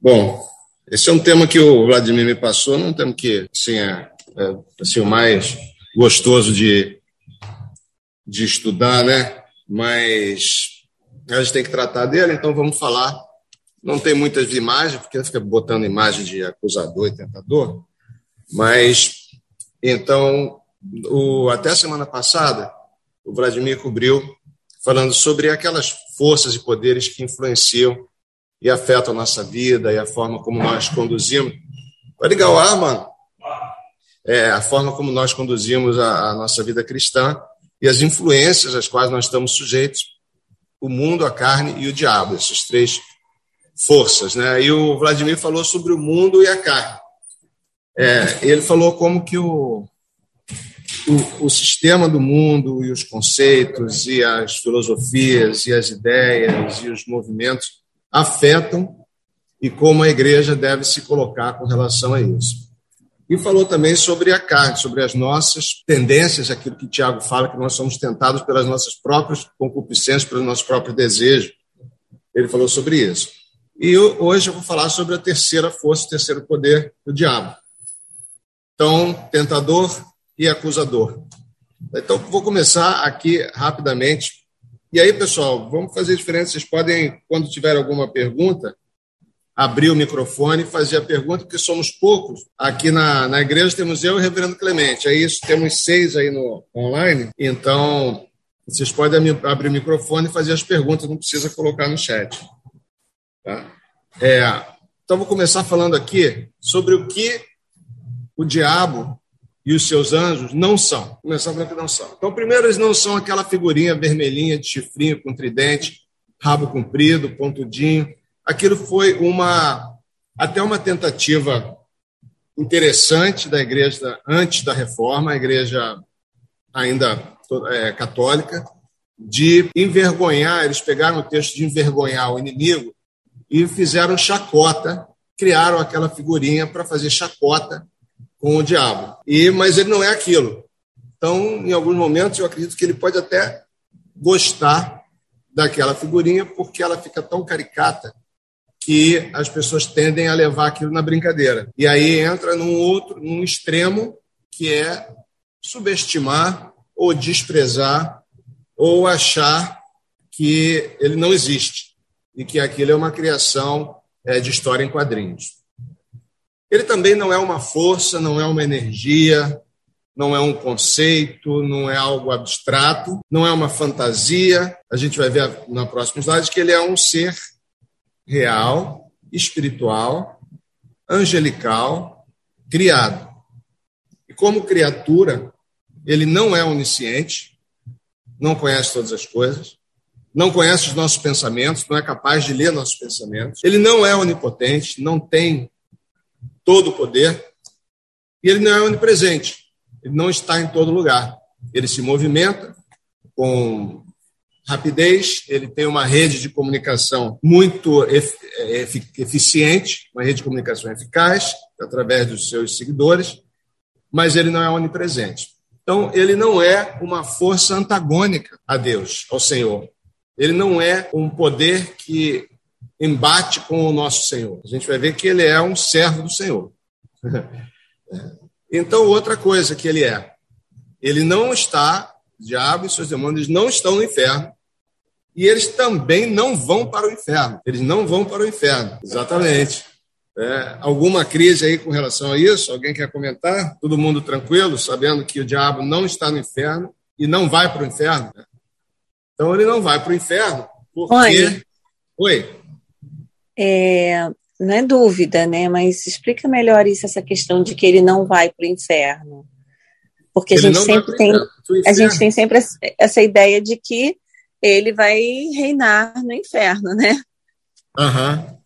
Bom, esse é um tema que o Vladimir me passou, não é tema que assim, é, é assim, o mais gostoso de, de estudar, né? Mas a gente tem que tratar dele, então vamos falar. Não tem muitas imagens, porque fica botando imagem de acusador e tentador, mas então, o, até a semana passada, o Vladimir cobriu falando sobre aquelas forças e poderes que influenciam e afetam a nossa vida e a forma como nós conduzimos. Vai ligar o ar, mano? É, a forma como nós conduzimos a, a nossa vida cristã e as influências às quais nós estamos sujeitos, o mundo, a carne e o diabo, essas três forças. Né? E o Vladimir falou sobre o mundo e a carne. É, ele falou como que o, o, o, sistema do mundo e os conceitos e as filosofias e as ideias e os movimentos afetam e como a igreja deve se colocar com relação a isso. E falou também sobre a carne, sobre as nossas tendências, aquilo que Tiago fala, que nós somos tentados pelas nossas próprias concupiscências, pelos nossos próprios desejos. Ele falou sobre isso. E hoje eu vou falar sobre a terceira força, o terceiro poder do diabo. Então, tentador e acusador. Então, vou começar aqui rapidamente e aí, pessoal, vamos fazer diferença. Vocês podem, quando tiver alguma pergunta, abrir o microfone e fazer a pergunta, porque somos poucos. Aqui na, na igreja temos eu e o reverendo Clemente. É isso, temos seis aí no online. Então, vocês podem abrir o microfone e fazer as perguntas, não precisa colocar no chat. Tá? É, então, vou começar falando aqui sobre o que o diabo e os seus anjos não são. Começar falando que não são. Então, primeiro, eles não são aquela figurinha vermelhinha de chifrinho com tridente, rabo comprido, pontudinho. Aquilo foi uma até uma tentativa interessante da igreja antes da reforma, a igreja ainda é, católica, de envergonhar, eles pegaram o texto de envergonhar o inimigo e fizeram chacota, criaram aquela figurinha para fazer chacota com o diabo. E mas ele não é aquilo. Então, em alguns momentos, eu acredito que ele pode até gostar daquela figurinha, porque ela fica tão caricata que as pessoas tendem a levar aquilo na brincadeira. E aí entra num outro, num extremo que é subestimar ou desprezar ou achar que ele não existe e que aquilo é uma criação é, de história em quadrinhos. Ele também não é uma força, não é uma energia, não é um conceito, não é algo abstrato, não é uma fantasia. A gente vai ver na próxima slide que ele é um ser real, espiritual, angelical, criado. E como criatura, ele não é onisciente, não conhece todas as coisas, não conhece os nossos pensamentos, não é capaz de ler nossos pensamentos. Ele não é onipotente, não tem todo o poder, e ele não é onipresente, ele não está em todo lugar. Ele se movimenta com rapidez, ele tem uma rede de comunicação muito eficiente, uma rede de comunicação eficaz, através dos seus seguidores, mas ele não é onipresente. Então, ele não é uma força antagônica a Deus, ao Senhor. Ele não é um poder que embate com o nosso Senhor. A gente vai ver que ele é um servo do Senhor. Então, outra coisa que ele é, ele não está, o diabo e seus demônios não estão no inferno, e eles também não vão para o inferno. Eles não vão para o inferno, exatamente. É, alguma crise aí com relação a isso? Alguém quer comentar? Todo mundo tranquilo, sabendo que o diabo não está no inferno e não vai para o inferno? Então, ele não vai para o inferno porque. Oi. Oi. É, não é dúvida, né? Mas explica melhor isso, essa questão de que ele não vai para o inferno. Porque a gente, sempre tem, a gente tem sempre essa ideia de que ele vai reinar no inferno, né? Aham. Uhum.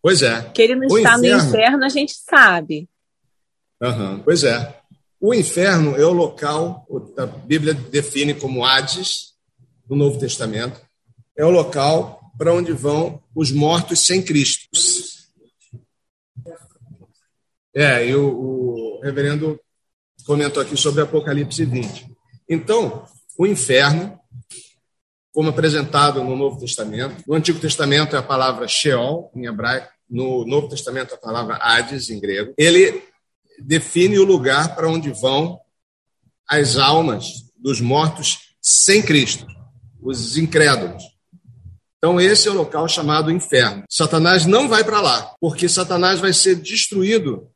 Pois é. Que ele não o está inferno... no inferno, a gente sabe. Uhum. Pois é. O inferno é o local, a Bíblia define como Hades, no Novo Testamento, é o local para onde vão os mortos sem Cristo. É, e o, o reverendo comentou aqui sobre Apocalipse 20. Então, o inferno como apresentado no Novo Testamento. No Antigo Testamento é a palavra Sheol, em hebraico. No Novo Testamento, a palavra Hades, em grego. Ele define o lugar para onde vão as almas dos mortos sem Cristo, os incrédulos. Então, esse é o local chamado inferno. Satanás não vai para lá, porque Satanás vai ser destruído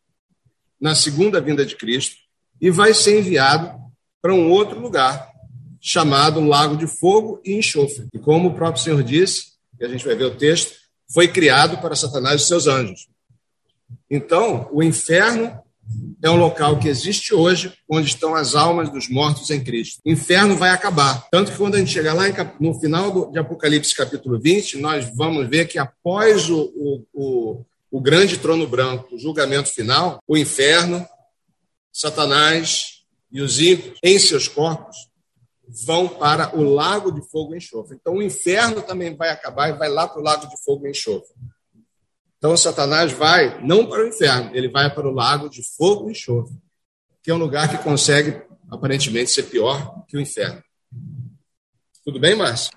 na segunda vinda de Cristo e vai ser enviado para um outro lugar, chamado Lago de Fogo e Enxofre. E como o próprio Senhor disse, e a gente vai ver o texto, foi criado para Satanás e seus anjos. Então, o inferno é um local que existe hoje, onde estão as almas dos mortos em Cristo. O inferno vai acabar. Tanto que quando a gente chegar lá no final de Apocalipse capítulo 20, nós vamos ver que após o, o, o, o grande trono branco, o julgamento final, o inferno, Satanás e os ímpios em seus corpos vão para o lago de fogo e enxofre. Então o inferno também vai acabar e vai lá para o lago de fogo e enxofre. Então, Satanás vai não para o inferno, ele vai para o lago de fogo e enxofre, que é um lugar que consegue, aparentemente, ser pior que o inferno. Tudo bem, Márcio?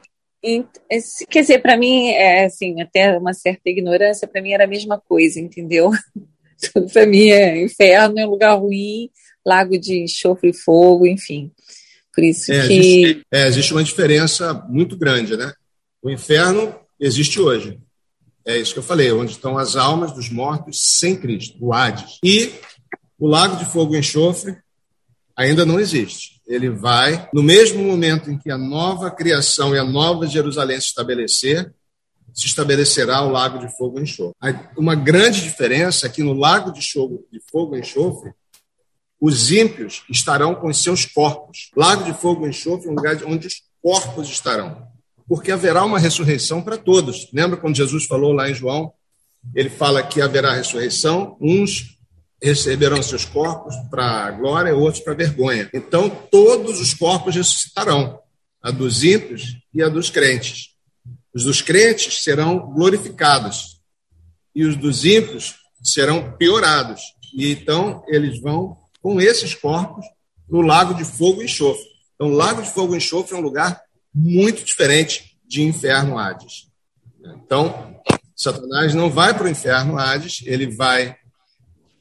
Quer dizer, para mim, é assim, até uma certa ignorância, para mim era a mesma coisa, entendeu? Tudo para mim é inferno, é um lugar ruim, lago de enxofre e fogo, enfim. Por isso é, que. Existe, é, existe uma diferença muito grande, né? O inferno existe hoje. É isso que eu falei, onde estão as almas dos mortos sem Cristo, o Hades. E o lago de fogo e enxofre ainda não existe. Ele vai, no mesmo momento em que a nova criação e a nova Jerusalém se estabelecer, se estabelecerá o lago de fogo e enxofre. Uma grande diferença é que no lago de fogo e enxofre, os ímpios estarão com os seus corpos. Lago de fogo e enxofre é um lugar onde os corpos estarão porque haverá uma ressurreição para todos. Lembra quando Jesus falou lá em João? Ele fala que haverá ressurreição, uns receberão seus corpos para glória, outros para vergonha. Então, todos os corpos ressuscitarão, a dos ímpios e a dos crentes. Os dos crentes serão glorificados e os dos ímpios serão piorados. E então eles vão com esses corpos no lago de fogo e enxofre. Então, o lago de fogo e enxofre é um lugar muito diferente de inferno Hades. Então, Satanás não vai para o inferno Hades, ele vai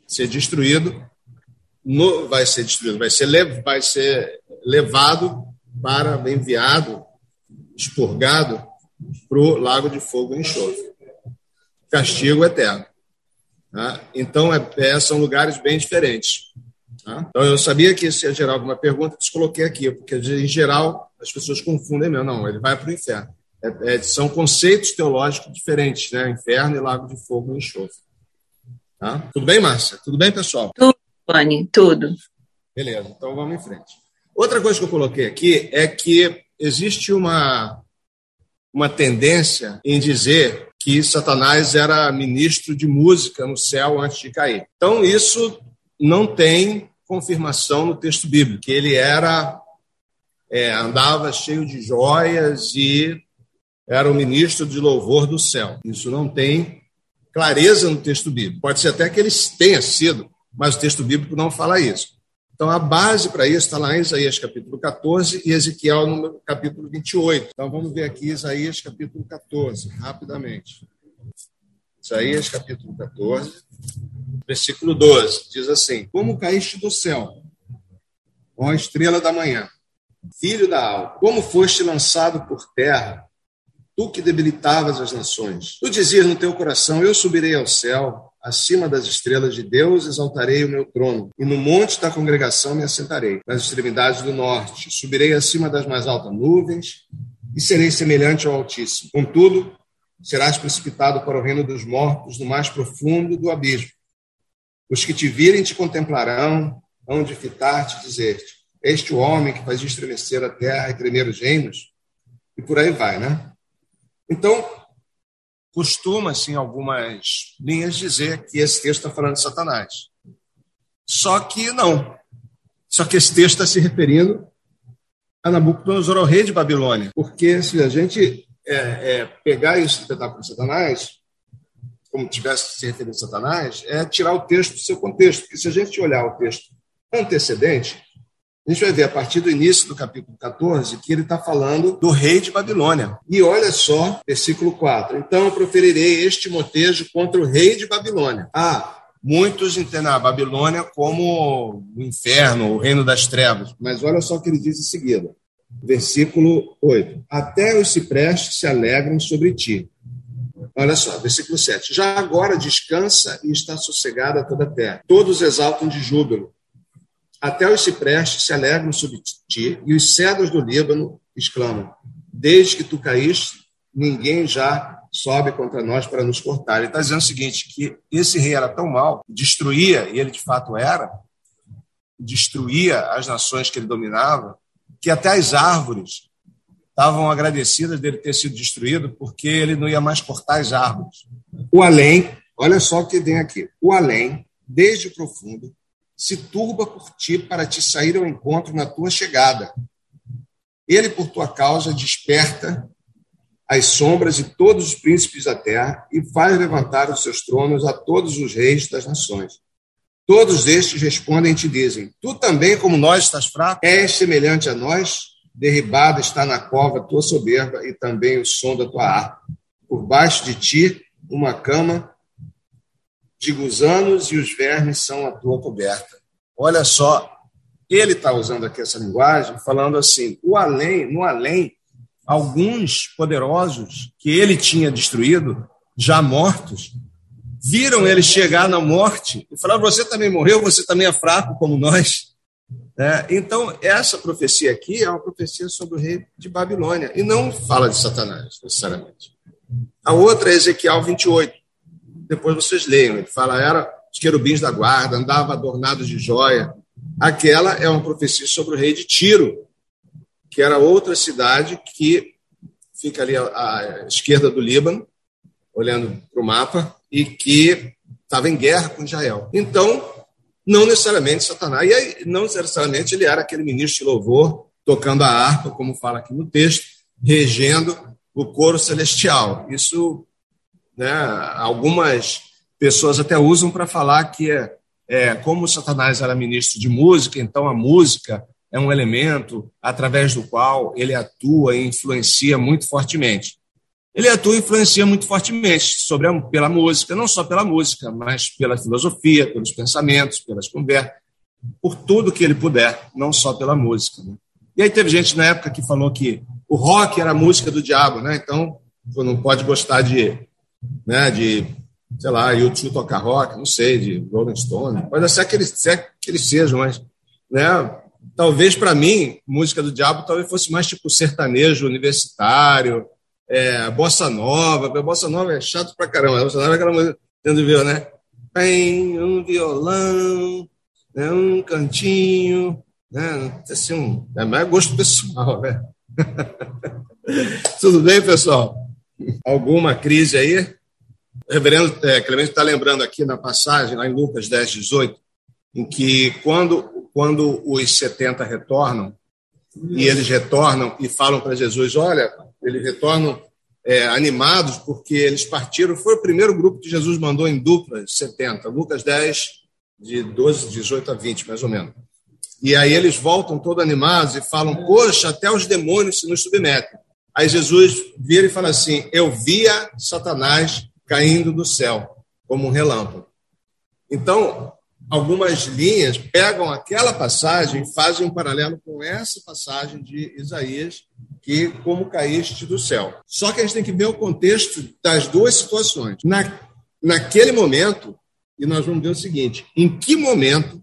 ser destruído, no, vai ser destruído, vai ser, vai ser levado para, enviado, expurgado para o lago de fogo e enxofre. Castigo eterno. Tá? Então, é, é, são lugares bem diferentes. Tá? Então, eu sabia que isso ia gerar alguma pergunta, coloquei aqui, porque, em geral, as pessoas confundem mesmo. Não, ele vai para o inferno. É, é, são conceitos teológicos diferentes, né? Inferno e lago de fogo e enxofre. Tá? Tudo bem, Márcia? Tudo bem, pessoal? Tudo, Fanny, tudo. Beleza, então vamos em frente. Outra coisa que eu coloquei aqui é que existe uma, uma tendência em dizer que Satanás era ministro de música no céu antes de cair. Então, isso não tem confirmação no texto bíblico, que ele era é, andava cheio de joias e era o ministro de louvor do céu. Isso não tem clareza no texto bíblico. Pode ser até que ele tenha sido, mas o texto bíblico não fala isso. Então, a base para isso está lá em Isaías capítulo 14 e Ezequiel no capítulo 28. Então, vamos ver aqui Isaías capítulo 14, rapidamente. Isaías capítulo 14, versículo 12, diz assim: Como caíste do céu, ó estrela da manhã, filho da alva, como foste lançado por terra, tu que debilitavas as nações. Tu dizias no teu coração: Eu subirei ao céu, acima das estrelas de Deus exaltarei o meu trono, e no monte da congregação me assentarei, nas extremidades do norte. Subirei acima das mais altas nuvens e serei semelhante ao Altíssimo. Contudo, serás precipitado para o reino dos mortos, no mais profundo do abismo. Os que te virem te contemplarão, hão de fitar-te e dizer-te: Este homem que faz estremecer a terra e tremer os reinos, e por aí vai, né? Então, costuma-se, em algumas linhas, dizer que esse texto está falando de Satanás. Só que não. Só que esse texto está se referindo a Nabucodonosor, ao rei de Babilônia. Porque se a gente é, é, pegar isso e tentar com Satanás, como tivesse se referindo a Satanás, é tirar o texto do seu contexto. Porque se a gente olhar o texto antecedente, A gente vai ver a partir do início do capítulo 14 que ele está falando do rei de Babilônia. E olha só, versículo 4. Então proferirei este motejo contra o rei de Babilônia. Ah, muitos entendem a Babilônia como o inferno, o reino das trevas. Mas olha só o que ele diz em seguida. Versículo 8. Até os ciprestes se alegram sobre ti. Olha só, versículo 7. Já agora descansa e está sossegada toda a terra. Todos exaltam de júbilo até os ciprestes se alegram sobre ti, e os cedros do Líbano exclamam: Desde que tu caíste, ninguém já sobe contra nós para nos cortar. Ele está dizendo o seguinte: que esse rei era tão mau, destruía, e ele de fato era, destruía as nações que ele dominava, que até as árvores estavam agradecidas dele ter sido destruído, porque ele não ia mais cortar as árvores. O além, olha só o que vem aqui: o além, desde o profundo, se turba por ti para te sair ao encontro na tua chegada. Ele, por tua causa, desperta as sombras de todos os príncipes da terra e faz levantar os seus tronos a todos os reis das nações. Todos estes respondem e te dizem: Tu também, como nós, estás fraco? És semelhante a nós? Derribada está na cova tua soberba e também o som da tua harpa. Por baixo de ti, uma cama de gusanos e os vermes são a tua coberta. Olha só, ele está usando aqui essa linguagem, falando assim: o além, no além, alguns poderosos que ele tinha destruído, já mortos, viram ele chegar na morte e falaram: Você também morreu, você também é fraco como nós. É, então, essa profecia aqui é uma profecia sobre o rei de Babilônia, e não fala de Satanás, necessariamente. A outra é Ezequiel 28 depois vocês leiam. Ele fala, era os querubins da guarda, andava adornados de joia. Aquela é uma profecia sobre o rei de Tiro, que era outra cidade que fica ali à, à esquerda do Líbano, olhando para o mapa, e que estava em guerra com Israel. Então, não necessariamente Satanás, e aí, não necessariamente ele era aquele ministro de louvor, tocando a harpa, como fala aqui no texto, regendo o coro celestial. Isso né? Algumas pessoas até usam para falar que é, é, como Satanás era ministro de música, então a música é um elemento através do qual ele atua e influencia muito fortemente. Ele atua e influencia muito fortemente sobre a, pela música, não só pela música, mas pela filosofia, pelos pensamentos, pelas conversas, por tudo que ele puder, não só pela música. Né? E aí teve gente na época que falou que o rock era a música do diabo, né? Então, não pode gostar de né, de, sei lá, YouTube tocar rock, não sei, de Rolling Stone. Pode ser que eles, que eles sejam, mas, né, talvez para mim, música do diabo talvez fosse mais tipo sertanejo universitário, é, bossa nova. A bossa nova é chato pra caramba. A bossa nova é aquela música, tendo viu, né? Tem um violão, né, um cantinho, né? Assim, um, é mais gosto pessoal, né? Tudo bem, pessoal? Alguma crise aí. O reverendo é, Clemente está lembrando aqui na passagem, lá em Lucas 10, 18, em que quando, quando os 70 retornam, e eles retornam e falam para Jesus: Olha, eles retornam é, animados porque eles partiram. Foi o primeiro grupo que Jesus mandou em duplas, 70. Lucas 10, de 12, 18 a 20, mais ou menos. E aí eles voltam todos animados e falam: Poxa, até os demônios se nos submetem. Aí Jesus vira e fala assim: Eu via Satanás caindo do céu como um relâmpago. Então, algumas linhas pegam aquela passagem e fazem um paralelo com essa passagem de Isaías, que como caíste do céu. Só que a gente tem que ver o contexto das duas situações. Na, naquele momento, e nós vamos ver o seguinte: em que momento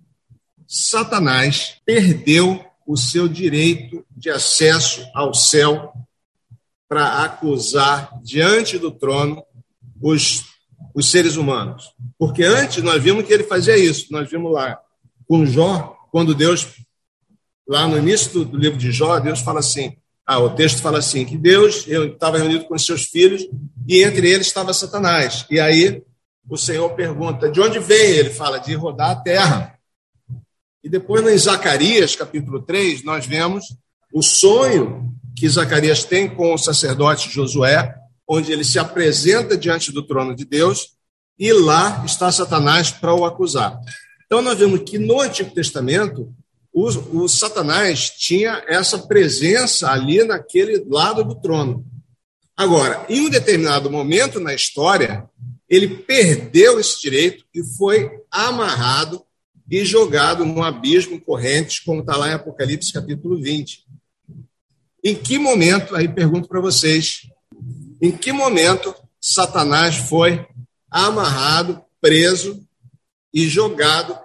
Satanás perdeu o seu direito de acesso ao céu para acusar diante do trono os, os seres humanos. Porque antes nós vimos que ele fazia isso. Nós vimos lá com Jó, quando Deus, lá no início do, livro de Jó, Deus fala assim: ah, o texto fala assim, que Deus estava reunido com seus filhos e entre eles estava Satanás. E aí o Senhor pergunta, de onde vem? Ele fala, de rodar a terra. E depois, em Zacarias, capítulo 3, nós vemos o sonho que Zacarias tem com o sacerdote Josué, onde ele se apresenta diante do trono de Deus e lá está Satanás para o acusar. Então, nós vemos que no Antigo Testamento, o, o Satanás tinha essa presença ali naquele lado do trono. Agora, em um determinado momento na história, ele perdeu esse direito e foi amarrado e jogado num abismo corrente, como está lá em Apocalipse capítulo 20. Em que momento, aí pergunto para vocês, em que momento Satanás foi amarrado, preso e jogado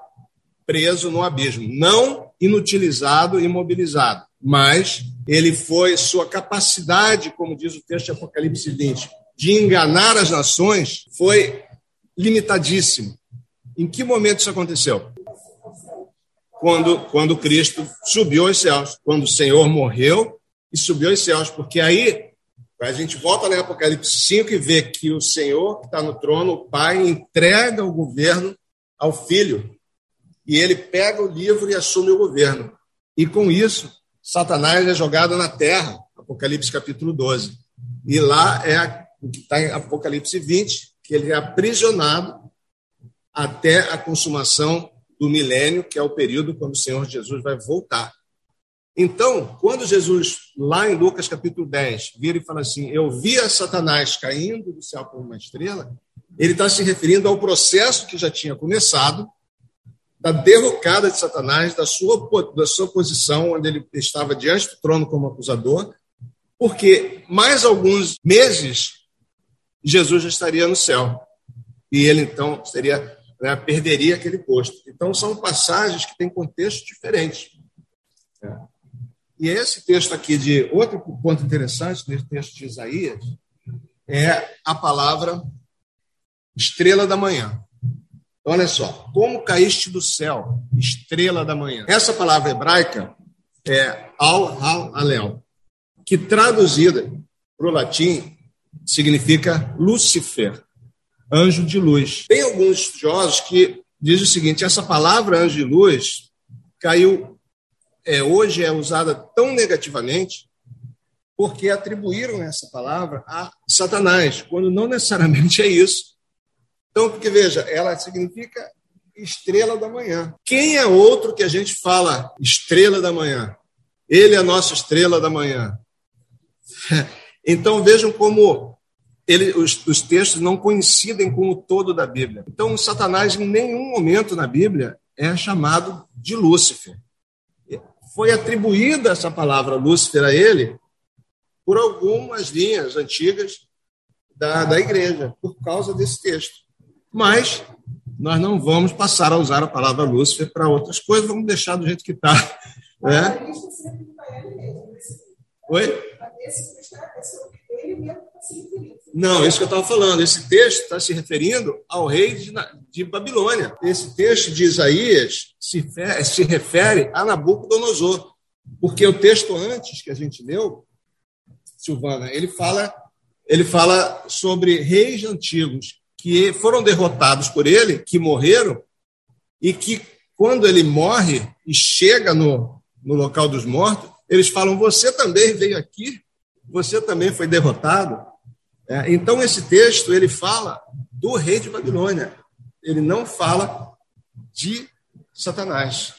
preso no abismo? Não inutilizado, imobilizado, mas ele foi, sua capacidade, como diz o texto de Apocalipse 20, de enganar as nações foi limitadíssimo. Em que momento isso aconteceu? Quando, quando Cristo subiu aos céus, quando o Senhor morreu e subiu aos céus, porque aí a gente volta no Apocalipse 5 e vê que o Senhor que está no trono, o Pai, entrega o governo ao Filho. E ele pega o livro e assume o governo. E com isso, Satanás é jogado na terra, Apocalipse capítulo 12. E lá é o que está em Apocalipse 20, que ele é aprisionado até a consumação do milênio, que é o período quando o Senhor Jesus vai voltar. Então, quando Jesus, lá em Lucas capítulo 10, vira e fala assim: Eu via Satanás caindo do céu como uma estrela, ele está se referindo ao processo que já tinha começado, da derrocada de Satanás, da sua, da sua posição, onde ele estava diante do trono como acusador, porque mais alguns meses Jesus já estaria no céu. E ele, então, seria né, perderia aquele posto. Então, são passagens que têm contextos diferentes. É. E esse texto aqui, de outro ponto interessante, nesse texto de Isaías, é a palavra estrela da manhã. Olha só, como caíste do céu, estrela da manhã. Essa palavra hebraica é al-hal-alel, que traduzida para o latim significa Lúcifer, anjo de luz. Tem alguns estudiosos que dizem o seguinte: essa palavra anjo de luz caiu, é, hoje é usada tão negativamente porque atribuíram essa palavra a Satanás, quando não necessariamente é isso. Então, porque veja, ela significa estrela da manhã. Quem é outro que a gente fala estrela da manhã? Ele é a nossa estrela da manhã. Então vejam como ele, os, os textos não coincidem com o todo da Bíblia. Então, Satanás, em nenhum momento na Bíblia, é chamado de Lúcifer. Foi atribuída essa palavra Lúcifer a ele por algumas linhas antigas da, da igreja, por causa desse texto. Mas nós não vamos passar a usar a palavra Lúcifer para outras coisas, vamos deixar do jeito que está. Né? Oi? Não, isso que eu estava falando. Esse texto está se referindo ao rei de, de, Babilônia. Esse texto de Isaías se, se refere a Nabucodonosor, porque o texto antes que a gente leu, Silvana, ele fala, ele fala sobre reis antigos que foram derrotados por ele, que morreram, e que quando ele morre e chega no, no local dos mortos, eles falam: Você também veio aqui? Você também foi derrotado? É, então, esse texto ele fala do rei de Babilônia, ele não fala de Satanás.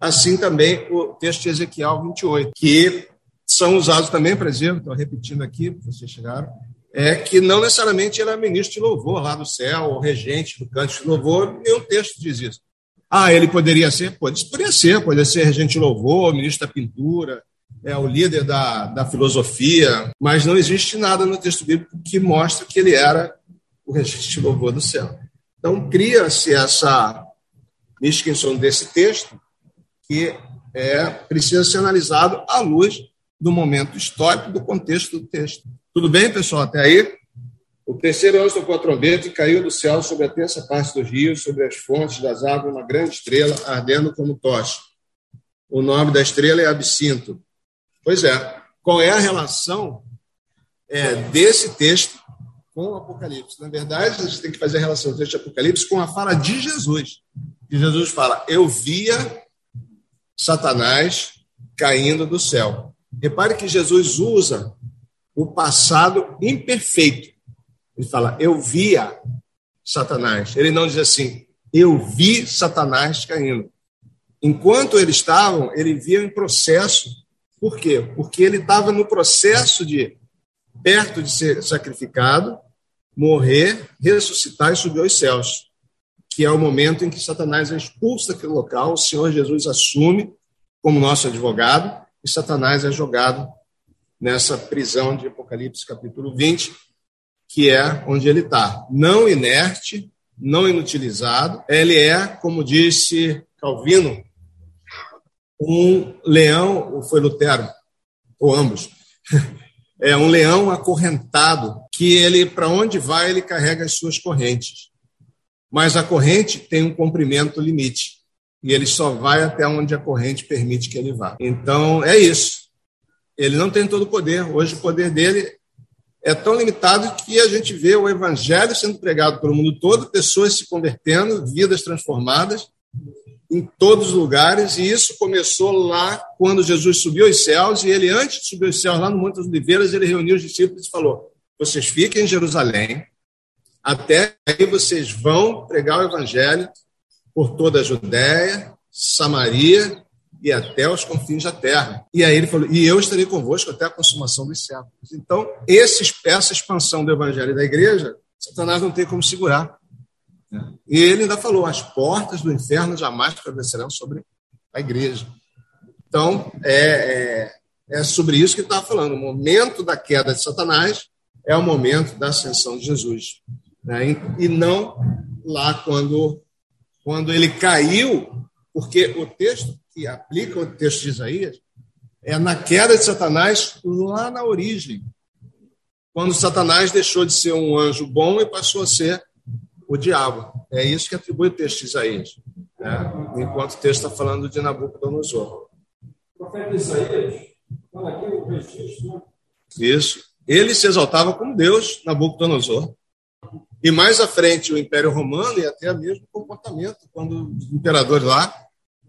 Assim também o texto de Ezequiel 28, que são usados também para dizer, estou repetindo aqui, vocês chegaram, é que não necessariamente era ministro de louvor lá do céu, ou regente do canto de louvor, nenhum texto diz isso. Ah, ele poderia ser? Pode, poderia ser, poderia ser regente de louvor, ministro da pintura, é o líder da, da filosofia, mas não existe nada no texto bíblico que mostre que ele era o regente louvor do céu. Então, cria-se essa misquinção desse texto que é, precisa ser analisado à luz do momento histórico, do contexto do texto. Tudo bem, pessoal? Até aí? O terceiro anjo tocou a trombeta e caiu do céu sobre a terça parte dos rios, sobre as fontes das águas, uma grande estrela ardendo como tocha. O nome da estrela é Absinto. Pois é. Qual é a relação é, desse texto com o Apocalipse? Na verdade, a gente tem que fazer a relação do texto de Apocalipse com a fala de Jesus. E Jesus fala: Eu via Satanás caindo do céu. Repare que Jesus usa o passado imperfeito. Ele fala: Eu via Satanás. Ele não diz assim: Eu vi Satanás caindo. Enquanto eles estavam, ele via em processo. Por quê? Porque ele estava no processo de, perto de ser sacrificado, morrer, ressuscitar e subir aos céus, que é o momento em que Satanás é expulso daquele local, o Senhor Jesus assume como nosso advogado e Satanás é jogado nessa prisão de Apocalipse capítulo 20, que é onde ele está, não inerte, não inutilizado, ele é, como disse Calvino, um leão, ou foi Lutero, ou ambos, é um leão acorrentado, que ele, para onde vai, ele carrega as suas correntes. Mas a corrente tem um comprimento limite, e ele só vai até onde a corrente permite que ele vá. Então, é isso. Ele não tem todo o poder. Hoje, o poder dele é tão limitado que a gente vê o evangelho sendo pregado pelo mundo todo, pessoas se convertendo, vidas transformadas, em todos os lugares, e isso começou lá quando Jesus subiu aos céus, e ele, antes de subir aos céus, lá no Monte das Oliveiras, ele reuniu os discípulos e falou: Vocês fiquem em Jerusalém, até aí vocês vão pregar o evangelho por toda a Judéia, Samaria e até os confins da terra. E aí ele falou: E eu estarei convosco até a consumação dos séculos. Então, essa expansão do evangelho da igreja, Satanás não tem como segurar. E ele ainda falou: as portas do inferno jamais prevalecerão sobre a igreja. Então, é, é, é sobre isso que ele estava falando. O momento da queda de Satanás é o momento da ascensão de Jesus. Né? E, não lá quando, quando ele caiu, porque o texto que aplica o texto de Isaías é na queda de Satanás lá na origem. Quando Satanás deixou de ser um anjo bom e passou a ser o diabo. É isso que atribui o texto de Isaías, né? enquanto o texto está falando de Nabucodonosor. O profeta Isaías fala aqui o registro. Né? Isso. Ele se exaltava como Deus, Nabucodonosor. E mais à frente, o Império Romano e até mesmo o comportamento, quando os imperadores lá,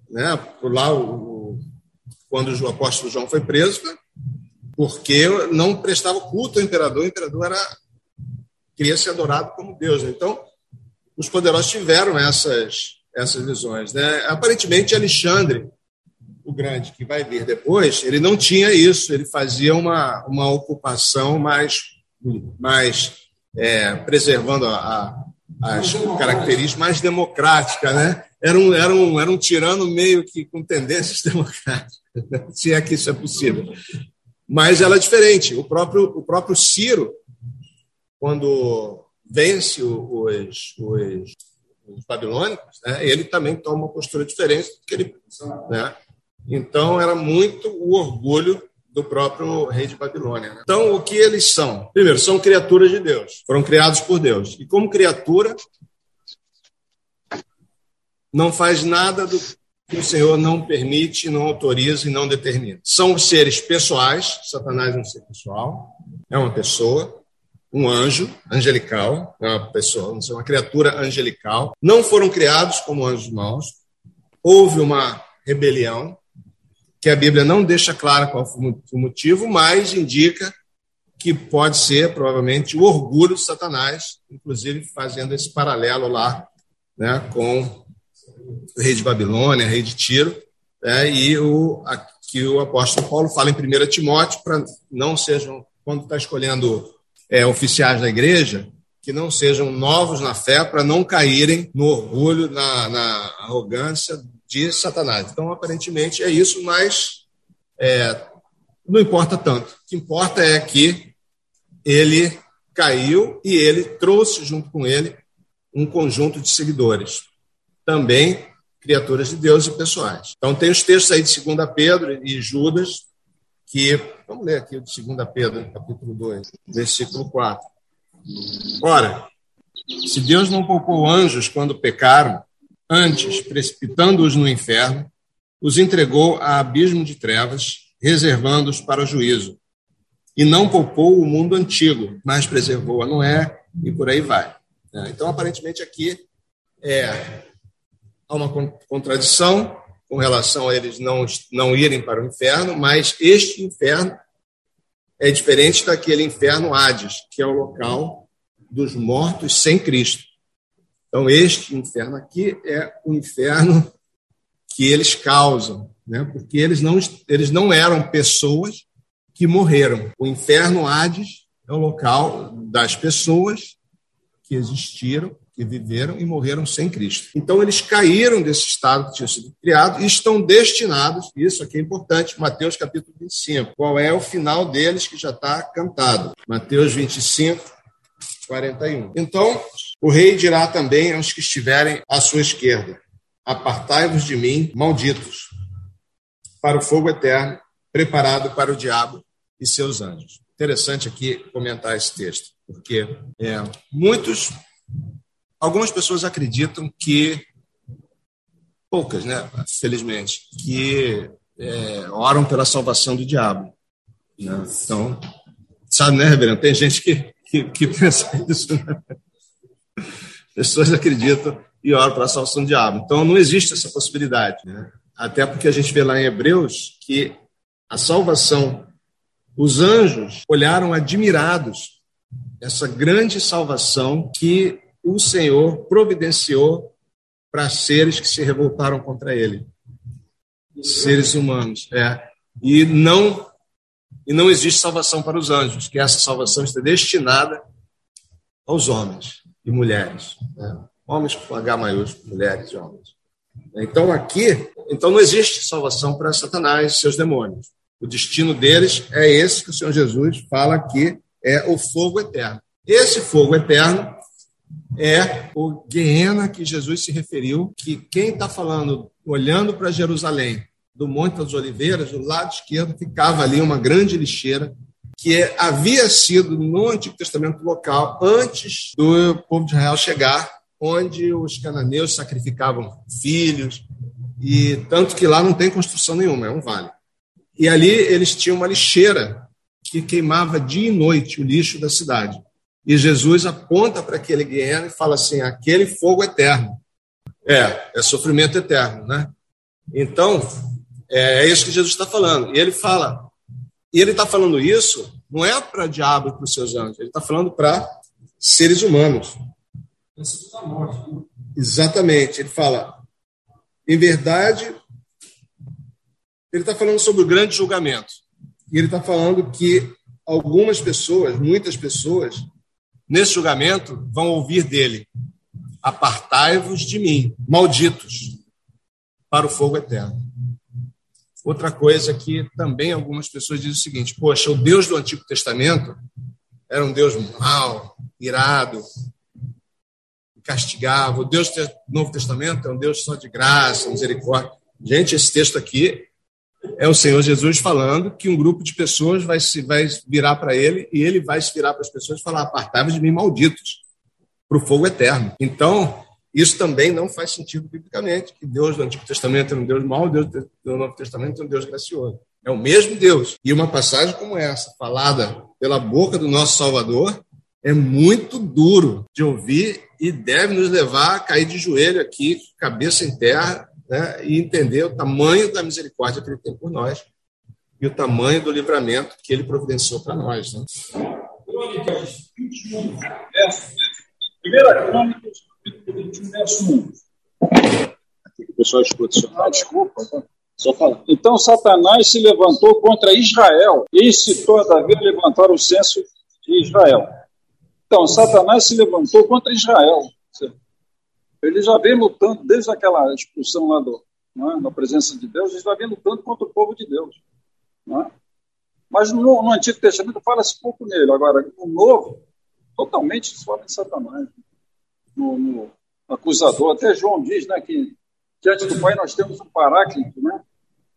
né, por lá, o, quando o apóstolo João foi preso, porque não prestava culto ao imperador, o imperador era, queria ser adorado como Deus. Então, os poderosos tiveram essas, essas visões. Né? Aparentemente, Alexandre, o Grande, que vai vir depois, ele não tinha isso, ele fazia uma, uma ocupação mais, mais é, preservando a, a, as características mais democráticas. Né? Era, um, era, um, era um tirano meio que com tendências democráticas, se é que isso é possível. Mas ela é diferente. O próprio, o próprio Ciro, quando vence os, os, os babilônicos, né, ele também toma uma postura diferente do que ele. Né? Então, era muito o orgulho do próprio rei de Babilônia. Né? Então, o que eles são? Primeiro, são criaturas de Deus, foram criados por Deus. E como criatura, não faz nada do que o Senhor não permite, não autoriza e não determina. São seres pessoais, Satanás é um ser pessoal, é uma pessoa, um anjo angelical, uma pessoa, uma criatura angelical. Não foram criados como anjos maus. Houve uma rebelião, que a Bíblia não deixa clara qual foi o motivo, mas indica que pode ser, provavelmente, o orgulho de Satanás, inclusive fazendo esse paralelo lá né, com o rei de Babilônia, rei de Tiro, né, e o, que o apóstolo Paulo fala em 1 Timóteo, para não sejam, quando está escolhendo é, oficiais da igreja que não sejam novos na fé para não caírem no orgulho, na, na, arrogância de Satanás. Então, aparentemente, é isso, mas é, não importa tanto. O que importa é que ele caiu e ele trouxe junto com ele um conjunto de seguidores, também criaturas de Deus e pessoais. Então, tem os textos aí de 2 Pedro e Judas, que, vamos ler aqui de 2 Pedro, capítulo 2, versículo 4. Ora, se Deus não poupou anjos quando pecaram, antes, precipitando-os no inferno, os entregou a abismo de trevas, reservando-os para o juízo. E não poupou o mundo antigo, mas preservou a Noé e por aí vai. Então, aparentemente, aqui é, há uma contradição com relação a eles não, não irem para o inferno, mas este inferno é diferente daquele inferno Hades, que é o local dos mortos sem Cristo. Então, este inferno aqui é o inferno que eles causam, né? porque eles não, eles não eram pessoas que morreram. O inferno Hades é o local das pessoas que existiram, que viveram e morreram sem Cristo. Então, eles caíram desse estado que tinha sido criado e estão destinados, isso aqui é importante, Mateus capítulo 25. Qual é o final deles que já está cantado? Mateus 25, 41. Então, o rei dirá também aos que estiverem à sua esquerda: Apartai-vos de mim, malditos, para o fogo eterno, preparado para o diabo e seus anjos. Interessante aqui comentar esse texto, porque é, muitos, algumas pessoas acreditam que, poucas, né, felizmente, que é, oram pela salvação do diabo. Né? Então, sabe, né, Reverendo? Tem gente que, que, que pensa isso. Né? Pessoas acreditam e oram para a salvação do diabo. Então, não existe essa possibilidade. Né? Até porque a gente vê lá em Hebreus que a salvação, os anjos olharam admirados essa grande salvação que o Senhor providenciou para seres que se revoltaram contra ele. Seres humanos. É. E não e não existe salvação para os anjos, que essa salvação está destinada aos homens e mulheres. Né? Homens com H maiúsculo, mulheres e homens. Então aqui, então não existe salvação para Satanás e seus demônios. O destino deles é esse que o Senhor Jesus fala que é o fogo eterno. Esse fogo eterno é o Guiena que Jesus se referiu, que quem está falando, olhando para Jerusalém, do Monte das Oliveiras, do lado esquerdo, ficava ali uma grande lixeira que havia sido no Antigo Testamento local antes do povo de Israel chegar, onde os cananeus sacrificavam filhos, e tanto que lá não tem construção nenhuma, é um vale. E ali eles tinham uma lixeira que queimava dia e noite o lixo da cidade. E Jesus aponta para aquele guerreiro e fala assim: aquele fogo eterno. É, é sofrimento eterno, né? Então, é, é isso que Jesus está falando. E ele fala, e ele está falando isso não é para diabo e para os seus anjos, ele está falando para seres humanos. Exatamente. Ele fala, em verdade, ele está falando sobre o grande julgamento. E ele está falando que algumas pessoas, muitas pessoas, nesse julgamento, vão ouvir dele: Apartai-vos de mim, malditos, para o fogo eterno. Outra coisa que também algumas pessoas dizem o seguinte: poxa, o Deus do Antigo Testamento era um Deus mau, irado, castigava. O Deus do Novo Testamento é um Deus só de graça, misericórdia. Gente, esse texto aqui é o Senhor Jesus falando que um grupo de pessoas vai se vai virar para ele e ele vai se virar para as pessoas e falar: apartai-vos de mim, malditos, para o fogo eterno. Então, isso também não faz sentido biblicamente, que Deus do Antigo Testamento é um Deus mau, Deus do Novo Testamento é um Deus gracioso. É o mesmo Deus. E uma passagem como essa, falada pela boca do nosso Salvador, é muito duro de ouvir e deve nos levar a cair de joelho aqui, cabeça em terra, né, e entender o tamanho da misericórdia que ele tem por nós e o tamanho do livramento que ele providenciou para nós. Né? Crônicas 21, verso. Primeira Crônicas verso 1. o pessoal escuta. Ah, desculpa. Só falar. Então Satanás se levantou contra Israel e incitou a Davi a levantar o censo de Israel. Então, Satanás se levantou contra Israel. Ele já vem lutando, desde aquela expulsão lá do, é? na presença de Deus, ele já vem lutando contra o povo de Deus. É? Mas no, no, Antigo Testamento fala-se pouco nele. Agora, no Novo, totalmente fala em Satanás no, no, acusador. Até João diz né, que diante do Pai nós temos um paráclito, né?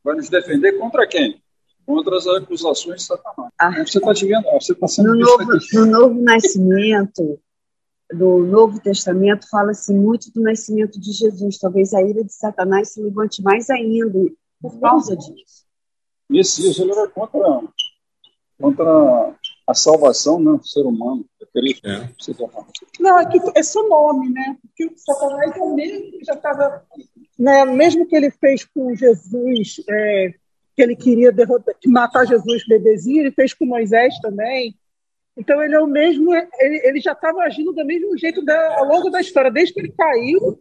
Vai nos defender contra quem? Contra as acusações de Satanás. Ah, você está vendo, você está sendo no novo, no novo Nascimento, do Novo Testamento, fala-se muito do nascimento de Jesus. Talvez a ira de Satanás se levante mais ainda por causa disso. Isso, isso ele era contra, contra a salvação né, do ser humano. É. Não, é que é só nome, né? Porque o Satanás é o mesmo que já estava. Né, mesmo que ele fez com Jesus, é, que ele queria derrotar, matar Jesus bebezinho, ele fez com Moisés também. Então ele é o mesmo, ele, ele já estava agindo do mesmo jeito da, ao longo da história, desde que ele caiu,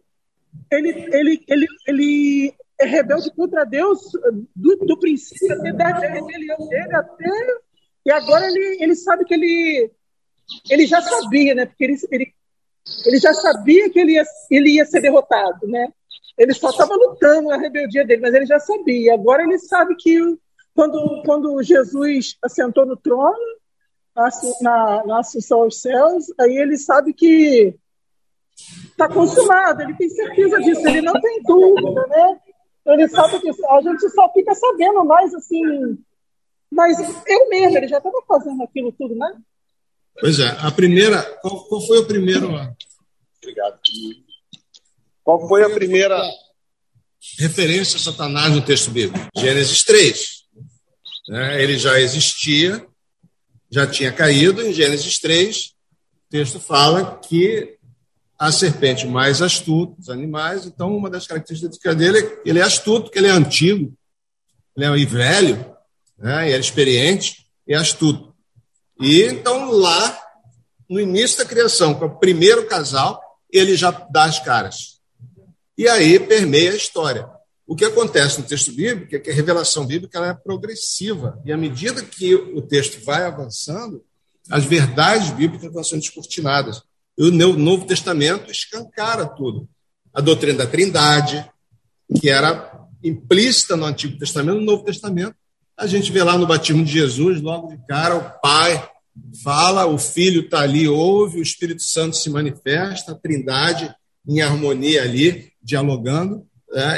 ele, ele, ele, ele é rebelde contra Deus do, do princípio até da rebelião dele até e agora ele, ele sabe que ele ele já sabia, né? Porque ele, ele, ele já sabia que ele ia, ele ia ser derrotado, né? Ele só estava lutando a rebeldia dele, mas ele já sabia. Agora ele sabe que quando, quando Jesus assentou no trono, na, na assunção aos céus, aí ele sabe que está consumado, ele tem certeza disso, ele não tem dúvida, né? Ele sabe disso. A gente só fica sabendo mais assim. Mas eu mesmo, ele já estava fazendo aquilo tudo, né? Pois é, a primeira. Qual, qual foi o primeiro. Obrigado. Qual foi a primeira referência a Satanás no texto bíblico? Gênesis 3. Né? Ele já existia, já tinha caído. Em Gênesis 3, o texto fala que a serpente mais astuta dos animais. Então, uma das características dele é que ele é astuto, que ele é antigo, ele é velho, né? ele é experiente e é astuto. E então, lá, no início da criação, com o primeiro casal, ele já dá as caras. E aí permeia a história. O que acontece no texto bíblico é que a revelação bíblica é progressiva. E à medida que o texto vai avançando, as verdades bíblicas vão sendo descortinadas o Novo Testamento escancara tudo. A doutrina da Trindade, que era implícita no Antigo Testamento, no Novo Testamento, a gente vê lá no batismo de Jesus, logo de cara, o Pai fala, o Filho está ali, ouve, o Espírito Santo se manifesta, a Trindade em harmonia ali, dialogando?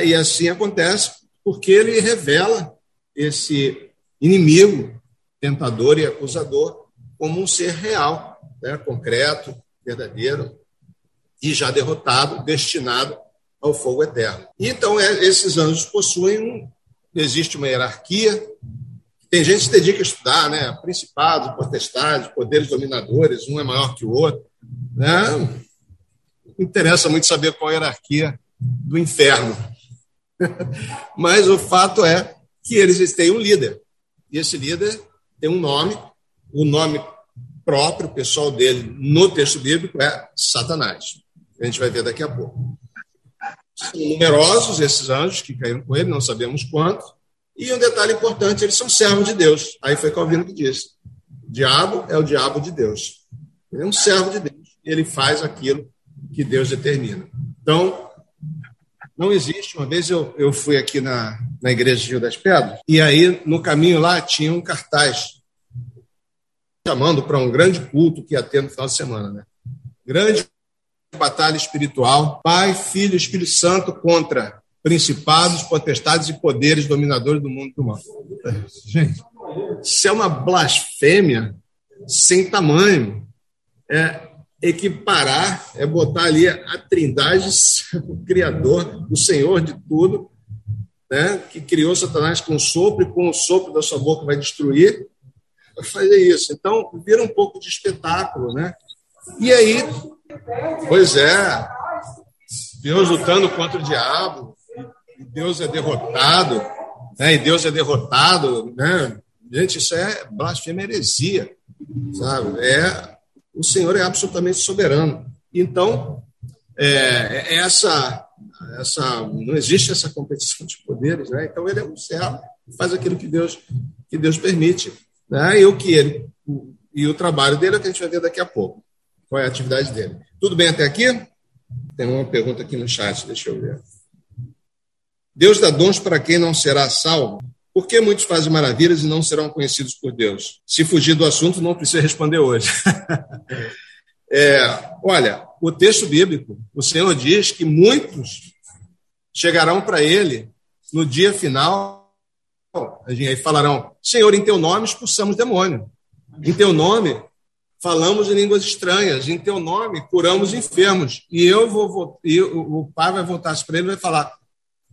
E assim acontece, porque ele revela esse inimigo, tentador e acusador, como um ser real, né? concreto, verdadeiro e já derrotado, destinado ao fogo eterno. Então, é, esses anjos possuem um. Existe uma hierarquia. Tem gente que se dedica a estudar, né? Principados, potestades, poderes dominadores, um é maior que o outro. Né? interessa muito saber qual hierarquia do inferno. Mas o fato é que eles têm um líder. E esse líder tem um nome. O nome próprio, pessoal dele, no texto bíblico, é Satanás. A gente vai ver daqui a pouco. São numerosos esses anjos que caíram com ele, não sabemos quantos. E um detalhe importante, eles são servos de Deus. Aí foi Calvino que disse: o diabo é o diabo de Deus. Ele é um servo de Deus. Ele faz aquilo que Deus determina. Então, não existe. Uma vez eu, eu fui aqui na, na igreja de Rio das Pedras, e aí no caminho lá tinha um cartaz chamando para um grande culto que ia ter no final de semana. Né? Grande batalha espiritual, Pai, Filho e Espírito Santo contra principados, potestades e poderes dominadores do mundo do mal. Gente, isso é uma blasfêmia sem tamanho. É equiparar, é botar ali a trindade, o Criador, o Senhor de tudo, né, que criou Satanás com o sopro e com o sopro da sua boca vai destruir, fazer isso. Então, vira um pouco de espetáculo, né? E aí, pois é, Deus lutando contra o diabo, e Deus é derrotado, né? E Deus é derrotado, né? Gente, isso é blasfêmia heresia, sabe? É, o Senhor é absolutamente soberano. Então, é, é essa, essa, não existe essa competição de poderes, né? Então ele é um servo, faz aquilo que Deus, que Deus permite. Né? E o que ele o, e o trabalho dele é o que a gente vai ver daqui a pouco. Qual é a atividade dele? Tudo bem até aqui? Tem uma pergunta aqui no chat, deixa eu ver. Deus dá dons para quem não será salvo? Por que muitos fazem maravilhas e não serão conhecidos por Deus? Se fugir do assunto, não precisa responder hoje. é, olha, o texto bíblico, o Senhor diz que muitos chegarão para ele no dia final aí falarão: Senhor, em teu nome expulsamos demônio. Em teu nome falamos em línguas estranhas. Em teu nome curamos enfermos. E eu vou, e o pai vai voltar para ele e vai falar: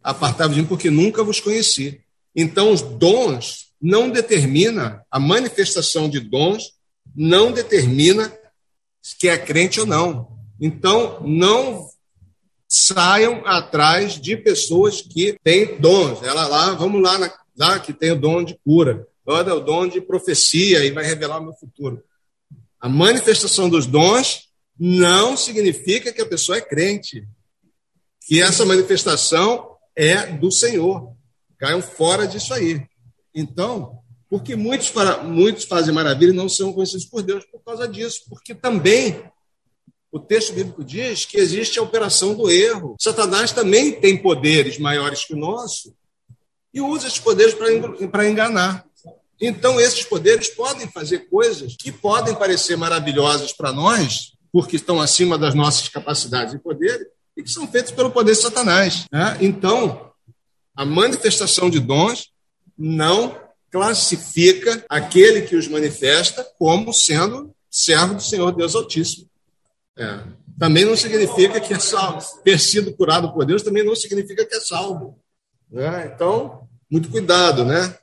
Apartai-vos de mim, porque nunca vos conheci. Então, os dons não determina a manifestação de dons não determina que é crente ou não. Então, não saiam atrás de pessoas que têm dons. Ela lá, vamos lá ah, que tem o dom de cura, olha o dom de profecia e vai revelar o meu futuro. A manifestação dos dons não significa que a pessoa é crente. Que essa manifestação é do Senhor. Caiam fora disso aí. Então, porque muitos, muitos fazem maravilha e não são conhecidos por Deus por causa disso, porque também o texto bíblico diz que existe a operação do erro. Satanás também tem poderes maiores que o nosso e usa esses poderes para enganar. Então, esses poderes podem fazer coisas que podem parecer maravilhosas para nós, porque estão acima das nossas capacidades e poderes, e que são feitos pelo poder de Satanás. Né? Então, a manifestação de dons não classifica aquele que os manifesta como sendo servo do Senhor Deus Altíssimo. É. Também não significa que é salvo. Ter sido curado por Deus também não significa que é salvo. Né? Então, muito cuidado, né?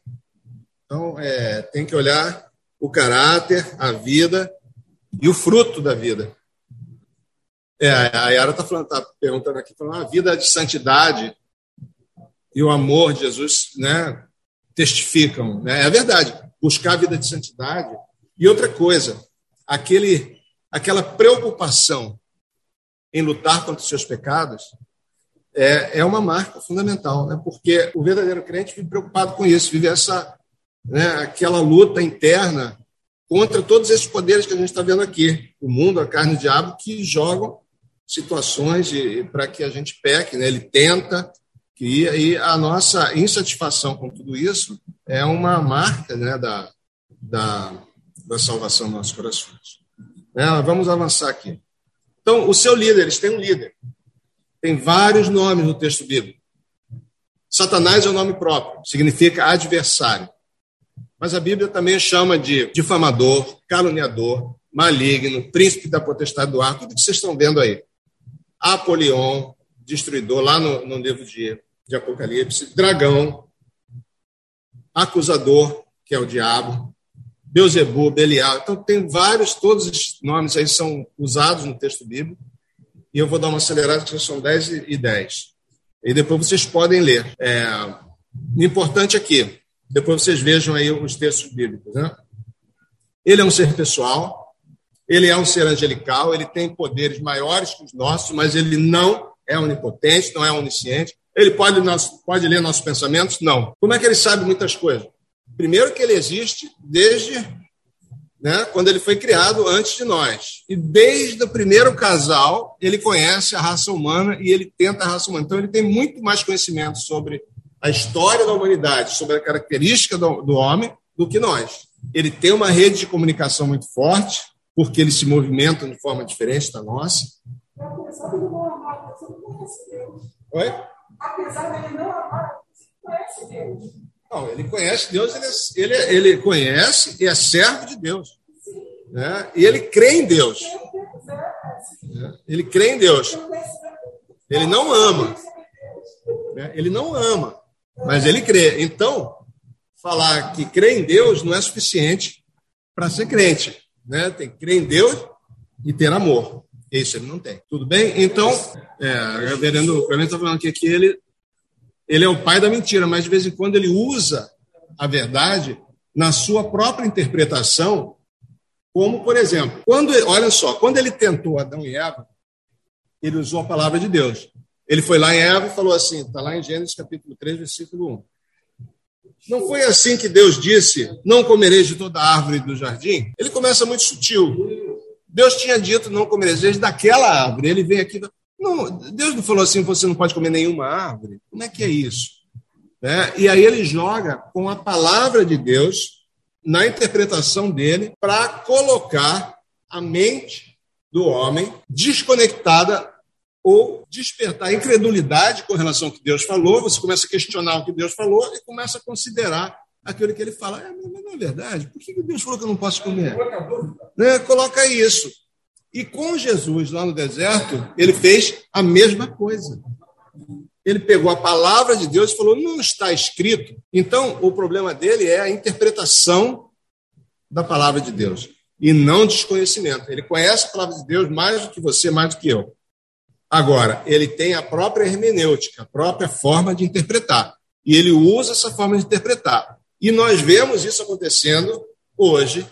Então, é, tem que olhar o caráter, a vida e o fruto da vida. É, a Yara está tá perguntando aqui, falando, a vida de santidade e o amor de Jesus né, testificam. Né? É verdade, buscar a vida de santidade. E outra coisa, aquele, aquela preocupação em lutar contra os seus pecados é, é uma marca fundamental, né? porque o verdadeiro crente vive preocupado com isso, vive essa, né, aquela luta interna contra todos esses poderes que a gente está vendo aqui, o mundo, a carne e o diabo, que jogam situações para que a gente peque, né? ele tenta, que, e a nossa insatisfação com tudo isso é uma marca né, da, da, da salvação dos nossos corações. É, vamos avançar aqui. Então, o seu líder, eles têm um líder. Tem vários nomes no texto bíblico. Satanás é o nome próprio, significa adversário. Mas a Bíblia também chama de difamador, caluniador, maligno, príncipe da potestade do ar, tudo que vocês estão vendo aí. Apolion, destruidor, lá no, no livro de, de Apocalipse, dragão, acusador, que é o diabo, Beuzebu, Belial. Então, tem vários, todos os nomes aí são usados no texto bíblico. E eu vou dar uma acelerada, que são 10 e 10. E depois vocês podem ler. É, o importante aqui, depois vocês vejam aí os textos bíblicos. Né? Ele é um ser pessoal, ele é um ser angelical, ele tem poderes maiores que os nossos, mas ele não é onipotente, não é onisciente. Ele pode, pode ler nossos pensamentos? Não. Como é que ele sabe muitas coisas? Primeiro que ele existe desde né, quando ele foi criado antes de nós. E desde o primeiro casal, ele conhece a raça humana e ele tenta a raça humana. Então, ele tem muito mais conhecimento sobre a história da humanidade, sobre a característica do, do homem, do que nós. Ele tem uma rede de comunicação muito forte, porque eles se movimentam de forma diferente da nossa. Oi? Apesar dele não amar, você conhece Deus. Não, ele conhece Deus, ele, é, ele, ele conhece e é servo de Deus. Né? E ele crê em Deus. Né? Ele crê em Deus. Ele não ama. Né? Ele não ama, mas ele crê. Então, falar que crê em Deus não é suficiente para ser crente. Né? Tem que crer em Deus e ter amor. Isso ele não tem. Tudo bem? Então, é, o reverendo está falando que ele, ele é o pai da mentira, mas de vez em quando ele usa a verdade na sua própria interpretação, como, por exemplo, quando, olha só, quando ele tentou Adão e Eva, ele usou a palavra de Deus. Ele foi lá em Eva e falou assim, está lá em Gênesis capítulo 3, versículo 1. Não foi assim que Deus disse: Não comereis de toda árvore do jardim? Ele começa muito sutil. Deus tinha dito: Não comereis daquela árvore. Ele vem aqui. Não, Deus não falou assim: Você não pode comer nenhuma árvore. Como é que é isso? É, e aí ele joga com a palavra de Deus na interpretação dele para colocar a mente do homem desconectada ou despertar incredulidade com relação ao que Deus falou, você começa a questionar o que Deus falou e começa a considerar aquilo que ele fala. É, mas não é verdade? Por que Deus falou que eu não posso comer? Né? Coloca isso. E com Jesus lá no deserto, ele fez a mesma coisa. Ele pegou a palavra de Deus e falou: não está escrito. Então, o problema dele é a interpretação da palavra de Deus e não desconhecimento. Ele conhece a palavra de Deus mais do que você, mais do que eu. Agora, ele tem a própria hermenêutica, a própria forma de interpretar. E ele usa essa forma de interpretar. E nós vemos isso acontecendo hoje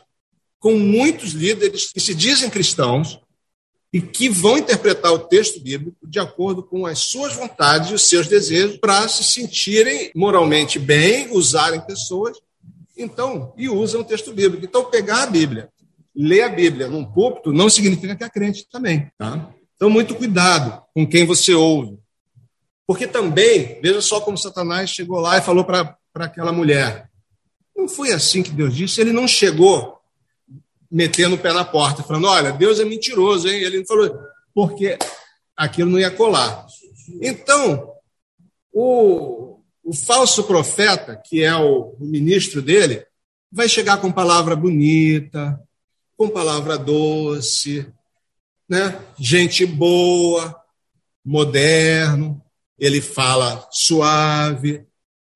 com muitos líderes que se dizem cristãos e que vão interpretar o texto bíblico de acordo com as suas vontades e os seus desejos para se sentirem moralmente bem, usarem pessoas, então, e usam o texto bíblico. Então, pegar a Bíblia, ler a Bíblia num púlpito não significa que é crente também, tá? Então, muito cuidado com quem você ouve. Porque também, veja só como Satanás chegou lá e falou para aquela mulher: não foi assim que Deus disse, ele não chegou metendo o pé na porta, falando: olha, Deus é mentiroso, hein? Ele falou, porque aquilo não ia colar. Então, o, o falso profeta, que é o, o ministro dele, vai chegar com palavra bonita, com palavra doce, né? gente boa, moderno, ele fala suave.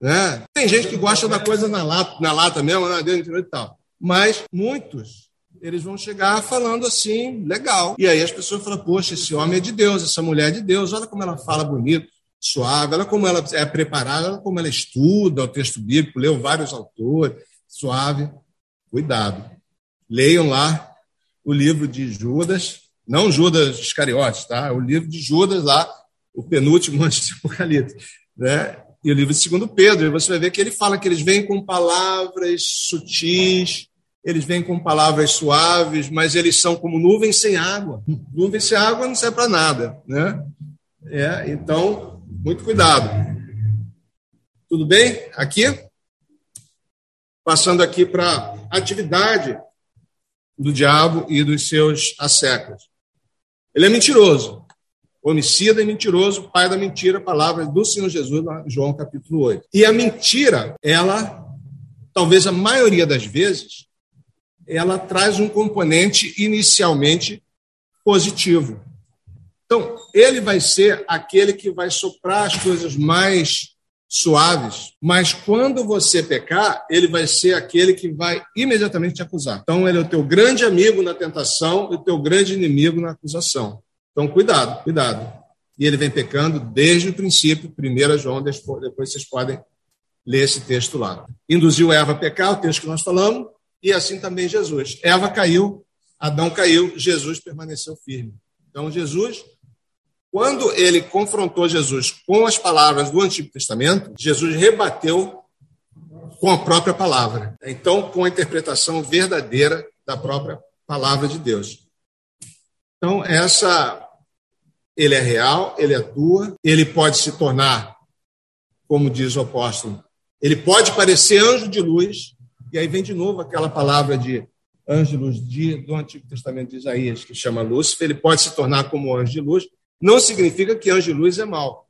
Né? Tem gente que gosta da coisa na lata, na lata mesmo, né? dentro e tal. Mas muitos eles vão chegar falando assim, legal. E aí as pessoas falam, poxa, esse homem é de Deus, essa mulher é de Deus, olha como ela fala bonito, suave, olha como ela é preparada, olha como ela estuda o texto bíblico, leu vários autores, suave. Cuidado. Leiam lá o livro de Judas, não Judas Iscariotes, tá? O livro de Judas lá, o penúltimo antes de Apocalipse, né? E o livro de Segundo Pedro, e você vai ver que ele fala que eles vêm com palavras sutis, eles vêm com palavras suaves, mas eles são como nuvens sem água. Nuvens sem água não serve para nada, né? É, então, muito cuidado. Tudo bem? Aqui? Passando aqui para atividade do diabo e dos seus assecas. Ele é mentiroso. Homicida e mentiroso, pai da mentira, palavra do Senhor Jesus, João capítulo 8. E a mentira, ela, talvez a maioria das vezes, ela traz um componente inicialmente positivo. Então, ele vai ser aquele que vai soprar as coisas mais suaves, mas quando você pecar, ele vai ser aquele que vai imediatamente te acusar. Então, ele é o teu grande amigo na tentação e o teu grande inimigo na acusação. Então, cuidado, cuidado. E ele vem pecando desde o princípio, 1 João, depois vocês podem ler esse texto lá. Induziu Eva a pecar, o texto que nós falamos, e assim também Jesus. Eva caiu, Adão caiu, Jesus permaneceu firme. Então, Jesus, quando ele confrontou Jesus com as palavras do Antigo Testamento, Jesus rebateu com a própria palavra. Então, com a interpretação verdadeira da própria palavra de Deus. Então, essa ele é real, ele atua, ele pode se tornar, como diz o apóstolo, ele pode parecer anjo de luz, e aí vem de novo aquela palavra de ângelos de, do Antigo Testamento de Isaías, que chama Lúcifer, ele pode se tornar como anjo de luz. Não significa que anjo de luz é mal.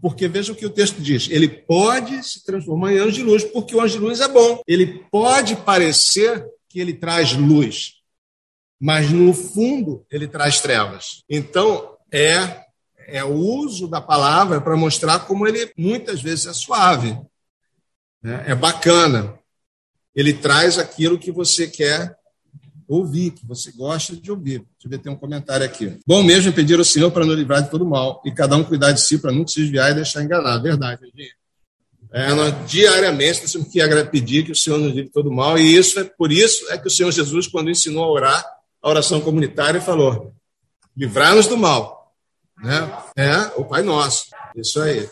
Porque veja o que o texto diz: ele pode se transformar em anjo de luz, porque o anjo de luz é bom. Ele pode parecer que ele traz luz, mas no fundo ele traz trevas. Então, é, é o uso da palavra para mostrar como ele muitas vezes é suave, né? é bacana ele traz aquilo que você quer ouvir, que você gosta de ouvir. Deixa eu ver, tem um comentário aqui. Bom mesmo é pedir ao Senhor para nos livrar de todo mal e cada um cuidar de si para não se desviar e deixar enganar. Verdade, gente. É, nós, diariamente nós temos que pedir que o Senhor nos livre de todo mal e isso é por isso é que o Senhor Jesus, quando ensinou a orar, a oração comunitária, falou: livrar-nos do mal. Né? É o Pai Nosso. Isso aí.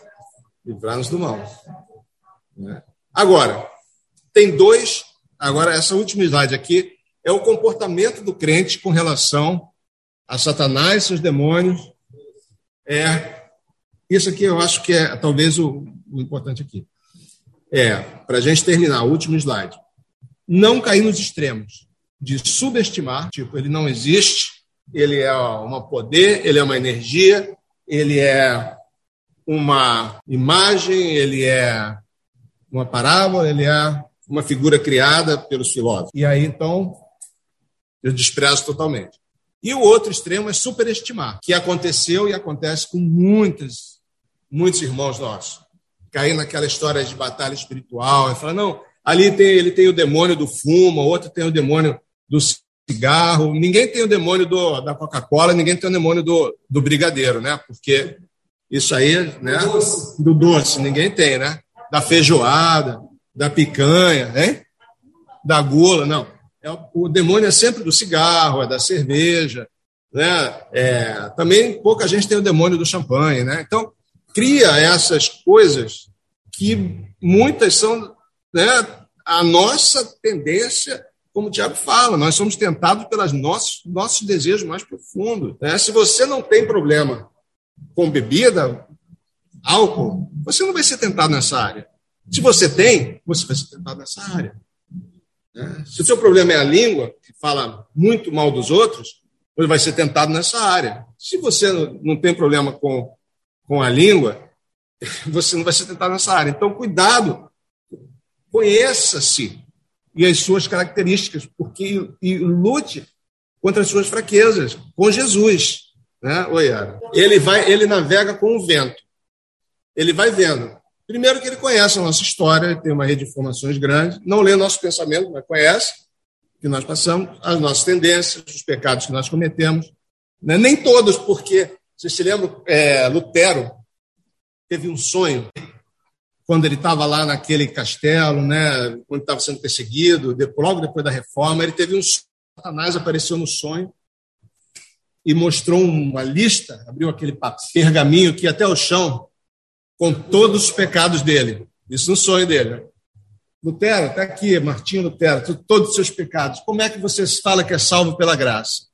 Livrar-nos do mal. Né? Agora, tem dois. Agora, essa última slide aqui é o comportamento do crente com relação a Satanás e seus demônios. É isso aqui eu acho que é talvez o, o importante aqui. É, para a gente terminar, o último slide. Não cair nos extremos de subestimar, tipo, ele não existe, ele é um poder, ele é uma energia, ele é uma imagem, ele é uma parábola, ele é uma figura criada pelos filósofos. E aí, então, eu desprezo totalmente. E o outro extremo é superestimar, que aconteceu e acontece com muitas, muitos irmãos nossos. Cair naquela história de batalha espiritual, e falar, não, ali tem, ele tem o demônio do fumo, outro tem o demônio do cigarro, ninguém tem o demônio do, da Coca-Cola, ninguém tem o demônio do, do brigadeiro, né? Porque isso aí, né? Do doce. do doce, ninguém tem, né? Da feijoada da picanha, né? da gula, não. É, o demônio é sempre do cigarro, é da cerveja, Né? É, também pouca gente tem o demônio do champanhe. Né? Então, cria essas coisas que muitas são né, a nossa tendência, como o Tiago fala, nós somos tentados pelos nossos, nossos desejos mais profundos. Né? Se você não tem problema com bebida, álcool, você não vai ser tentado nessa área. Se você tem, você vai ser tentado nessa área. Né? Se o seu problema é a língua, que fala muito mal dos outros, você vai ser tentado nessa área. Se você não tem problema com, com a língua, você não vai ser tentado nessa área. Então, cuidado, conheça-se e as suas características, porque e lute contra as suas fraquezas com Jesus, né, Oiara? Ele vai, ele navega com o vento. Ele vai vendo. Primeiro que ele conhece a nossa história, tem uma rede de informações grande, não lê nosso pensamento, mas conhece que nós passamos, as nossas tendências, os pecados que nós cometemos. Né? Nem todos, porque, vocês se lembram, é, Lutero teve um sonho quando ele estava lá naquele castelo, né, quando estava sendo perseguido, logo depois da reforma, ele teve um Satanás apareceu no sonho e mostrou uma lista, abriu aquele pergaminho que ia até o chão, com todos os pecados dele. Isso no sonho dele. Lutero, está aqui, Martinho Lutero, todos os seus pecados. Como é que você fala que é salvo pela graça?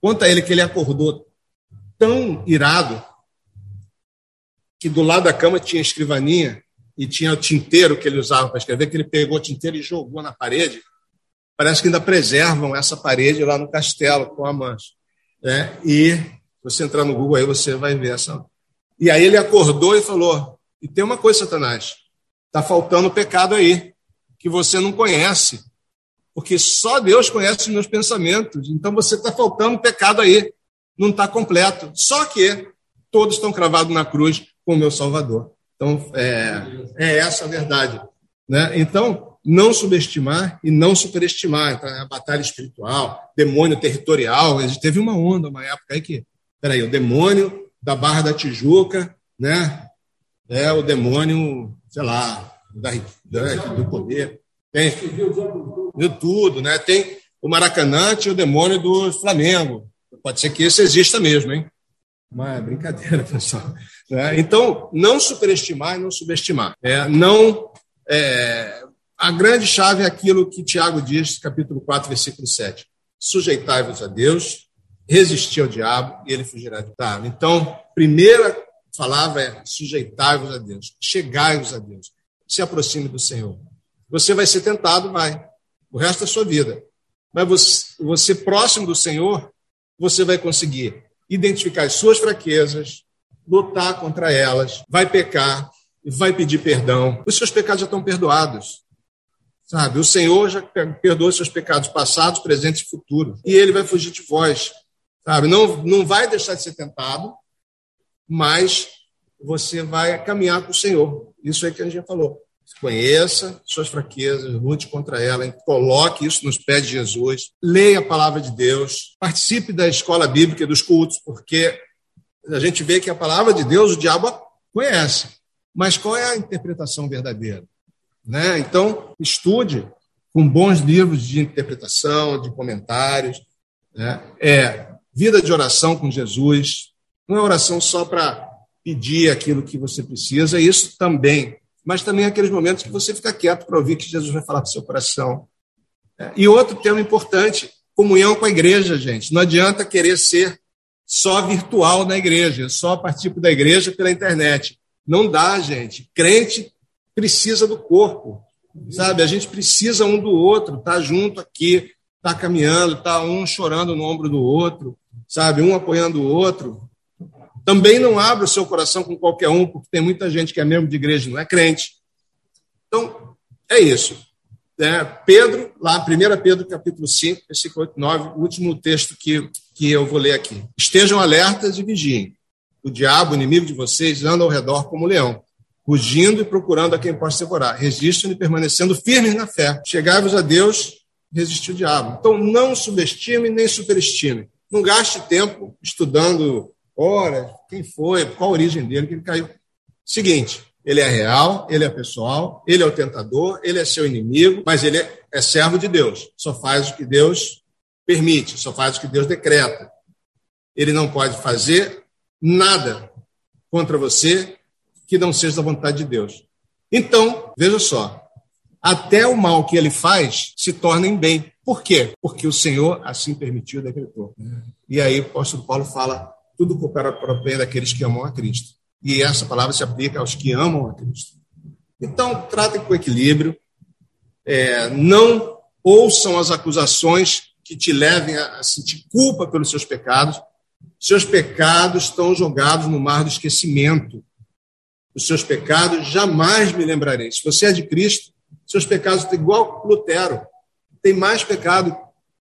Conta a ele que ele acordou tão irado que do lado da cama tinha escrivaninha e tinha o tinteiro que ele usava para escrever, que ele pegou o tinteiro e jogou na parede. Parece que ainda preservam essa parede lá no castelo com a mancha. Né? E você entrar no Google aí, você vai ver essa. E aí ele acordou e falou: e tem uma coisa, Satanás, está faltando pecado aí que você não conhece, porque só Deus conhece os meus pensamentos. Então você está faltando pecado aí, não está completo. Só que todos estão cravados na cruz com o meu Salvador. Então é, é essa a verdade. Né? Então, não subestimar e não superestimar. Então, é a batalha espiritual, demônio territorial. A gente teve uma onda, uma época aí que, peraí, o demônio da Barra da Tijuca, né? É o demônio, sei lá, da, da, do poder. Tem de tudo, né? Tem o Maracanã e o demônio do Flamengo. Pode ser que isso exista mesmo, hein? Mas é brincadeira, pessoal. É, então, não superestimar e não subestimar. É, não, é, a grande chave é aquilo que Tiago diz, capítulo 4, versículo 7. Sujeitai-vos a Deus, resistir ao diabo e ele fugirá de tá? Então, primeira palavra é sujeitai-vos a Deus, chegai-vos a Deus se aproxime do Senhor. Você vai ser tentado, vai, o resto da sua vida. Mas você, você próximo do Senhor, você vai conseguir identificar as suas fraquezas, lutar contra elas, vai pecar, vai pedir perdão. Os seus pecados já estão perdoados. Sabe? O Senhor já perdoou seus pecados passados, presentes e futuros. E ele vai fugir de vós. Sabe? Não, não vai deixar de ser tentado, mas você vai caminhar com o Senhor. Isso é que a gente já falou. Conheça suas fraquezas, lute contra elas, coloque isso nos pés de Jesus, leia a palavra de Deus, participe da escola bíblica e dos cultos, porque a gente vê que a palavra de Deus o diabo conhece. Mas qual é a interpretação verdadeira? Né? Então, estude com bons livros de interpretação, de comentários. Né? É vida de oração com Jesus. Não é oração só para pedir aquilo que você precisa, isso também. Mas também aqueles momentos que você fica quieto para ouvir que Jesus vai falar para o seu coração. É, e outro tema importante, comunhão com a igreja, gente. Não adianta querer ser só virtual na igreja, só participo da igreja pela internet. Não dá, gente. Crente precisa do corpo, sabe? A gente precisa um do outro, tá junto aqui, tá caminhando, tá um chorando no ombro do outro, sabe? Um apoiando o outro. Também não abra o seu coração com qualquer um, porque tem muita gente que é membro de igreja e não é crente. Então, é isso. É, Pedro, lá, 1 Pedro, capítulo 5, versículo 8, 9, o último texto que, que eu vou ler aqui. Estejam alertas e vigiem. O diabo, inimigo de vocês, anda ao redor como um leão, rugindo e procurando a quem possa devorar. Resistam e permanecendo firmes na fé. Chegai-vos a Deus, resistir o diabo. Então, não subestime nem superestime. Não gaste tempo estudando Ora, quem foi, qual a origem dele que ele caiu. Seguinte, ele é real, ele é pessoal, ele é o tentador, ele é seu inimigo, mas ele é, é servo de Deus. Só faz o que Deus permite, só faz o que Deus decreta. ele não pode fazer nada contra você que não seja da vontade de Deus. Então, veja só, até o mal que ele faz se torna em bem. Por quê? Porque o Senhor assim permitiu decretou. E aí o apóstolo Paulo fala: tudo coopera para o bem daqueles que amam a Cristo. E essa palavra se aplica aos que amam a Cristo. Então, tratem com equilíbrio. É, não ouçam as acusações que te levem a sentir culpa pelos seus pecados. Seus pecados estão jogados no mar do esquecimento. Os seus pecados jamais me lembrarei. Se você é de Cristo, seus pecados estão igual Lutero. Tem mais pecado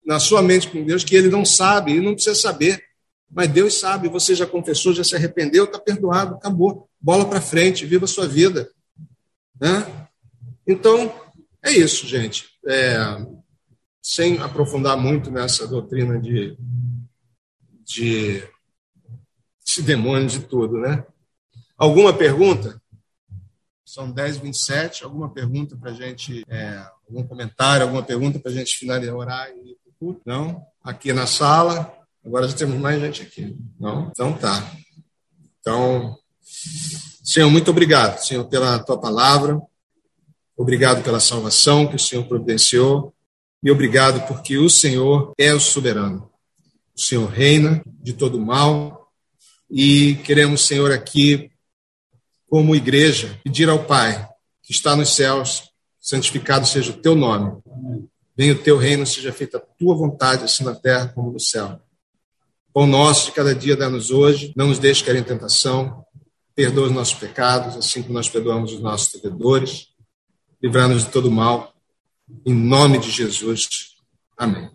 na sua mente com Deus que ele não sabe, ele não precisa saber. Mas Deus sabe, você já confessou, já se arrependeu, está perdoado, acabou. Bola para frente, viva a sua vida. Né? Então, é isso, gente. É, sem aprofundar muito nessa doutrina de, de, de demônio de tudo, né? Alguma pergunta? São 10 27 Alguma pergunta para a gente? É, algum comentário, alguma pergunta para a gente finalizar, orar Não? Aqui na sala. Agora já temos mais gente aqui. Não? Então tá. Então, Senhor, muito obrigado, Senhor, pela tua palavra. Obrigado pela salvação que o Senhor providenciou. E obrigado porque o Senhor é o soberano. O Senhor reina de todo mal. E queremos, Senhor, aqui como igreja, pedir ao Pai, que está nos céus, santificado seja o teu nome. Venha o teu reino, seja feita a tua vontade, assim na terra como no céu. Pão nosso de cada dia dá-nos hoje, não nos deixe cair em tentação, perdoa os nossos pecados, assim como nós perdoamos os nossos devedores, livrar-nos de todo mal, em nome de Jesus. Amém.